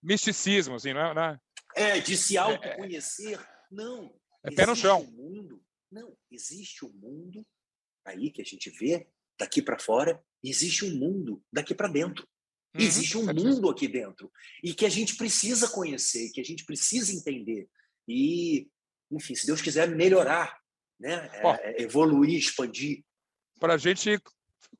Misticismo, assim, não é? É, de se é, é. autoconhecer. Não. É pé no chão. Um mundo não, existe um mundo aí que a gente vê daqui para fora, existe um mundo daqui para dentro. Uhum, existe um mundo aqui dentro e que a gente precisa conhecer, que a gente precisa entender e, enfim, se Deus quiser melhorar, né, é, evoluir, expandir. Para a gente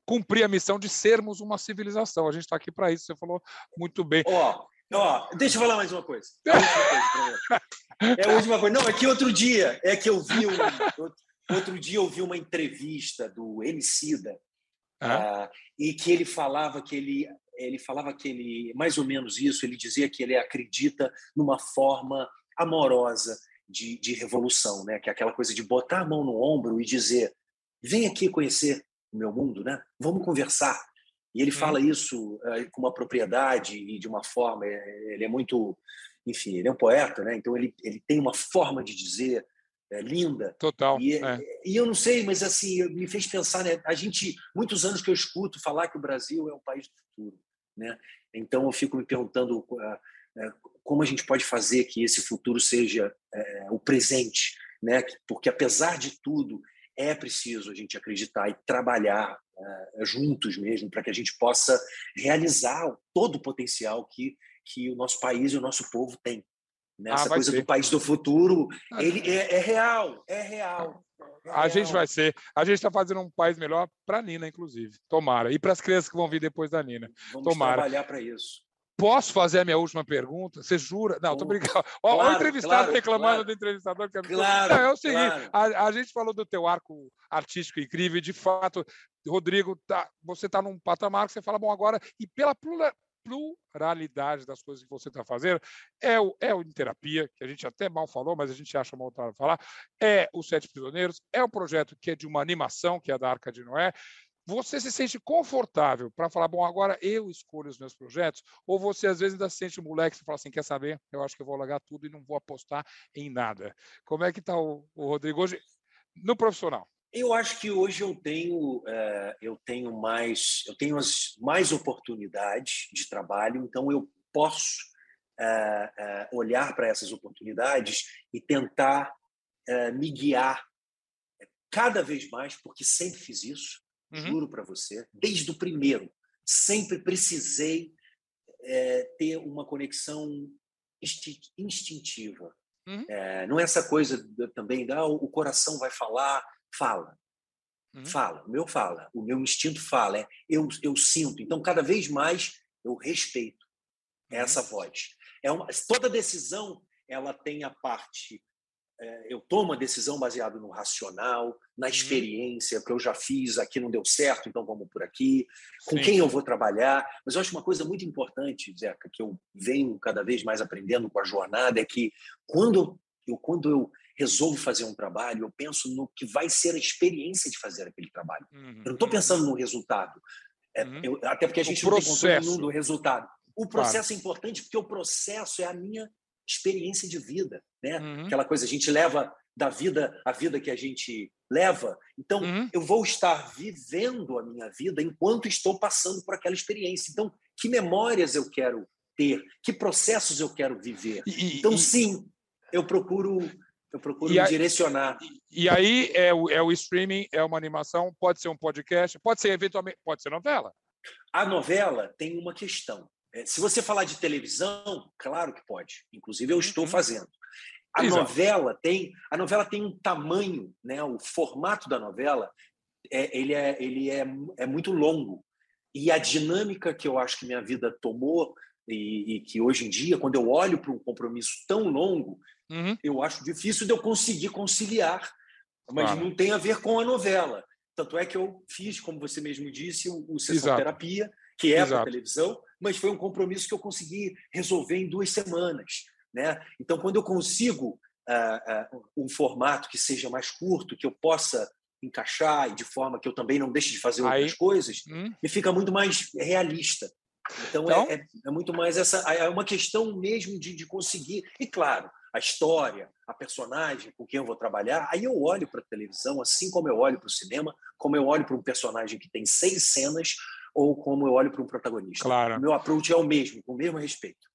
cumprir a missão de sermos uma civilização, a gente está aqui para isso. Você falou muito bem. Ó, ó, deixa eu falar mais uma coisa. É a última coisa. Não, é que outro dia, é que eu vi um, outro dia eu vi uma entrevista do Emicida ah. uh, e que ele falava que ele ele falava que ele mais ou menos isso. Ele dizia que ele acredita numa forma amorosa de, de revolução, né? Que é aquela coisa de botar a mão no ombro e dizer: vem aqui conhecer o meu mundo, né? Vamos conversar. E ele fala hum. isso uh, com uma propriedade e de uma forma. Eh, ele é muito enfim, ele é um poeta, né? Então ele, ele tem uma forma de dizer é, linda. Total. E, é. e eu não sei, mas assim, me fez pensar, né? A gente, muitos anos que eu escuto falar que o Brasil é um país do futuro, né? Então eu fico me perguntando uh, como a gente pode fazer que esse futuro seja uh, o presente, né? Porque apesar de tudo, é preciso a gente acreditar e trabalhar juntos mesmo para que a gente possa realizar todo o potencial que que o nosso país e o nosso povo têm. Né? Ah, Essa coisa ser. do país do futuro, ah, ele é, é real, é real. É a gente vai ser. A gente está fazendo um país melhor para a Nina, inclusive. Tomara. E para as crianças que vão vir depois da Nina. Vamos Tomara. trabalhar para isso. Posso fazer a minha última pergunta? Você jura? Não, tô brincando. Claro, o entrevistado claro, reclamando claro. do entrevistador. Que é... Claro, Não, é o seguinte, a, a, gente falou do teu arco artístico incrível, e de fato, Rodrigo, tá, você está num patamar que você fala, bom, agora, e pela pluralidade das coisas que você está fazendo. É o, é o em terapia, que a gente até mal falou, mas a gente acha mal falar. É os Sete Prisioneiros, é o um projeto que é de uma animação, que é da Arca de Noé. Você se sente confortável para falar, bom, agora eu escolho os meus projetos? Ou você às vezes ainda se sente moleque e fala assim, quer saber? Eu acho que eu vou largar tudo e não vou apostar em nada. Como é que está o, o Rodrigo hoje no profissional? Eu acho que hoje eu tenho, uh, eu tenho mais, eu tenho as, mais oportunidades de trabalho, então eu posso uh, uh, olhar para essas oportunidades e tentar me guiar cada vez mais, porque sempre fiz isso, uhum. juro para você, desde o primeiro, sempre precisei ter uma conexão instintiva. Uhum. Não é essa coisa também da ah, o coração vai falar, fala. Uhum. Fala, o meu fala, o meu instinto fala, é, eu, eu sinto. Então, cada vez mais eu respeito uhum. essa voz. É uma, toda decisão ela tem a parte é, eu tomo a decisão baseada no racional, na uhum. experiência, que eu já fiz, aqui não deu certo, então vamos por aqui, com Sim. quem eu vou trabalhar. Mas eu acho uma coisa muito importante, Zeca, que eu venho cada vez mais aprendendo com a jornada, é que quando eu, quando eu resolvo fazer um trabalho, eu penso no que vai ser a experiência de fazer aquele trabalho. Uhum. Eu não estou pensando no resultado. É, uhum. eu, até porque a gente o não processo. tem controle do resultado. O processo claro. é importante porque o processo é a minha experiência de vida, né? Uhum. Aquela coisa a gente leva da vida a vida que a gente leva. Então, uhum. eu vou estar vivendo a minha vida enquanto estou passando por aquela experiência. Então, que memórias eu quero ter? Que processos eu quero viver? E, então, e, sim, eu procuro eu procuro me direcionar. E, e, aí é o, é o streaming, é uma animação, pode ser um podcast, pode ser eventualmente, pode ser novela. A novela tem uma questão. É, se você falar de televisão, claro que pode. Inclusive eu estou uhum. fazendo. A Exato. novela tem a novela tem um tamanho, né? O formato da novela é, ele é ele é, é muito longo e a dinâmica que eu acho que minha vida tomou e, e que hoje em dia, quando eu olho para um compromisso tão longo, uhum. eu acho difícil de eu conseguir conciliar. Mas claro. não tem a ver com a novela. Tanto é que eu fiz, como você mesmo disse, o, o Sessão Exato. Terapia, que é para televisão, mas foi um compromisso que eu consegui resolver em duas semanas. Né? Então, quando eu consigo uh, uh, um formato que seja mais curto, que eu possa encaixar e de forma que eu também não deixe de fazer Aí, outras coisas, hum. me fica muito mais realista. Então, é, então é, é, é, muito mais essa. É uma questão mesmo de, de conseguir. E, claro, a história, a personagem com quem eu vou trabalhar, aí eu olho para a televisão, assim como eu olho para o cinema, como eu olho para um personagem que tem seis cenas, ou como eu olho para um protagonista. Claro. O meu approach é o mesmo, com o mesmo respeito.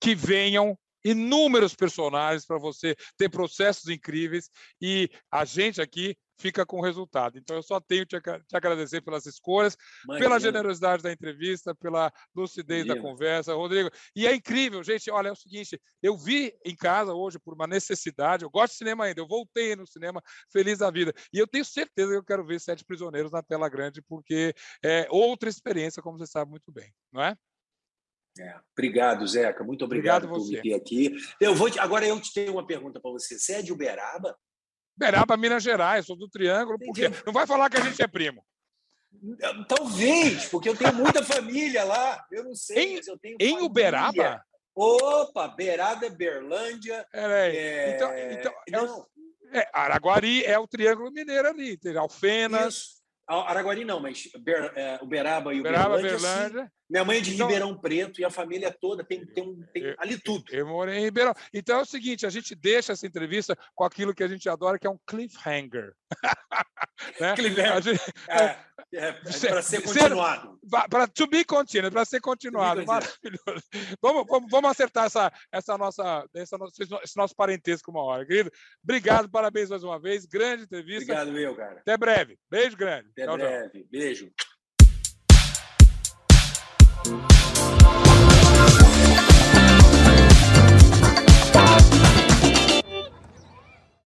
Que venham inúmeros personagens para você ter processos incríveis e a gente aqui fica com o resultado. Então, eu só tenho te, te agradecer pelas escolhas, Imagina. pela generosidade da entrevista, pela lucidez Imagina. da conversa, Rodrigo. E é incrível, gente. Olha, é o seguinte: eu vi em casa hoje por uma necessidade. Eu gosto de cinema ainda. Eu voltei no cinema feliz da vida. E eu tenho certeza que eu quero ver Sete Prisioneiros na tela grande, porque é outra experiência, como você sabe muito bem, não é? É. Obrigado, Zeca. Muito obrigado, obrigado por me ter aqui. Eu vou te... Agora eu te tenho uma pergunta para você. Você é de Uberaba? Uberaba, Minas Gerais, sou do Triângulo, por quê? Não vai falar que a gente é primo. Talvez, porque eu tenho muita família lá. Eu não sei, em, mas eu tenho. Em família. Uberaba? Opa, Beirada, Berlândia. É, então, então não. É, Araguari é o Triângulo Mineiro ali, tem Alfenas. Isso. Araguari não, mas Ber, é, Uberaba e Uberaba, Berlândia. Berlândia. Minha mãe é de então, Ribeirão Preto e a família toda tem, tem, tem eu, ali tudo. Eu morei em Ribeirão. Então é o seguinte, a gente deixa essa entrevista com aquilo que a gente adora, que é um cliffhanger. né? Cliffhanger. Gente, é, é, para ser continuado. Para to be continued, para ser continuado. Maravilhoso. Vamos, vamos, vamos acertar essa, essa nossa, essa, esse nosso parentesco uma hora, querido. Obrigado, parabéns mais uma vez. Grande entrevista. Obrigado, meu, cara. Até breve. Beijo grande. Até tchau, breve. Tchau. Beijo.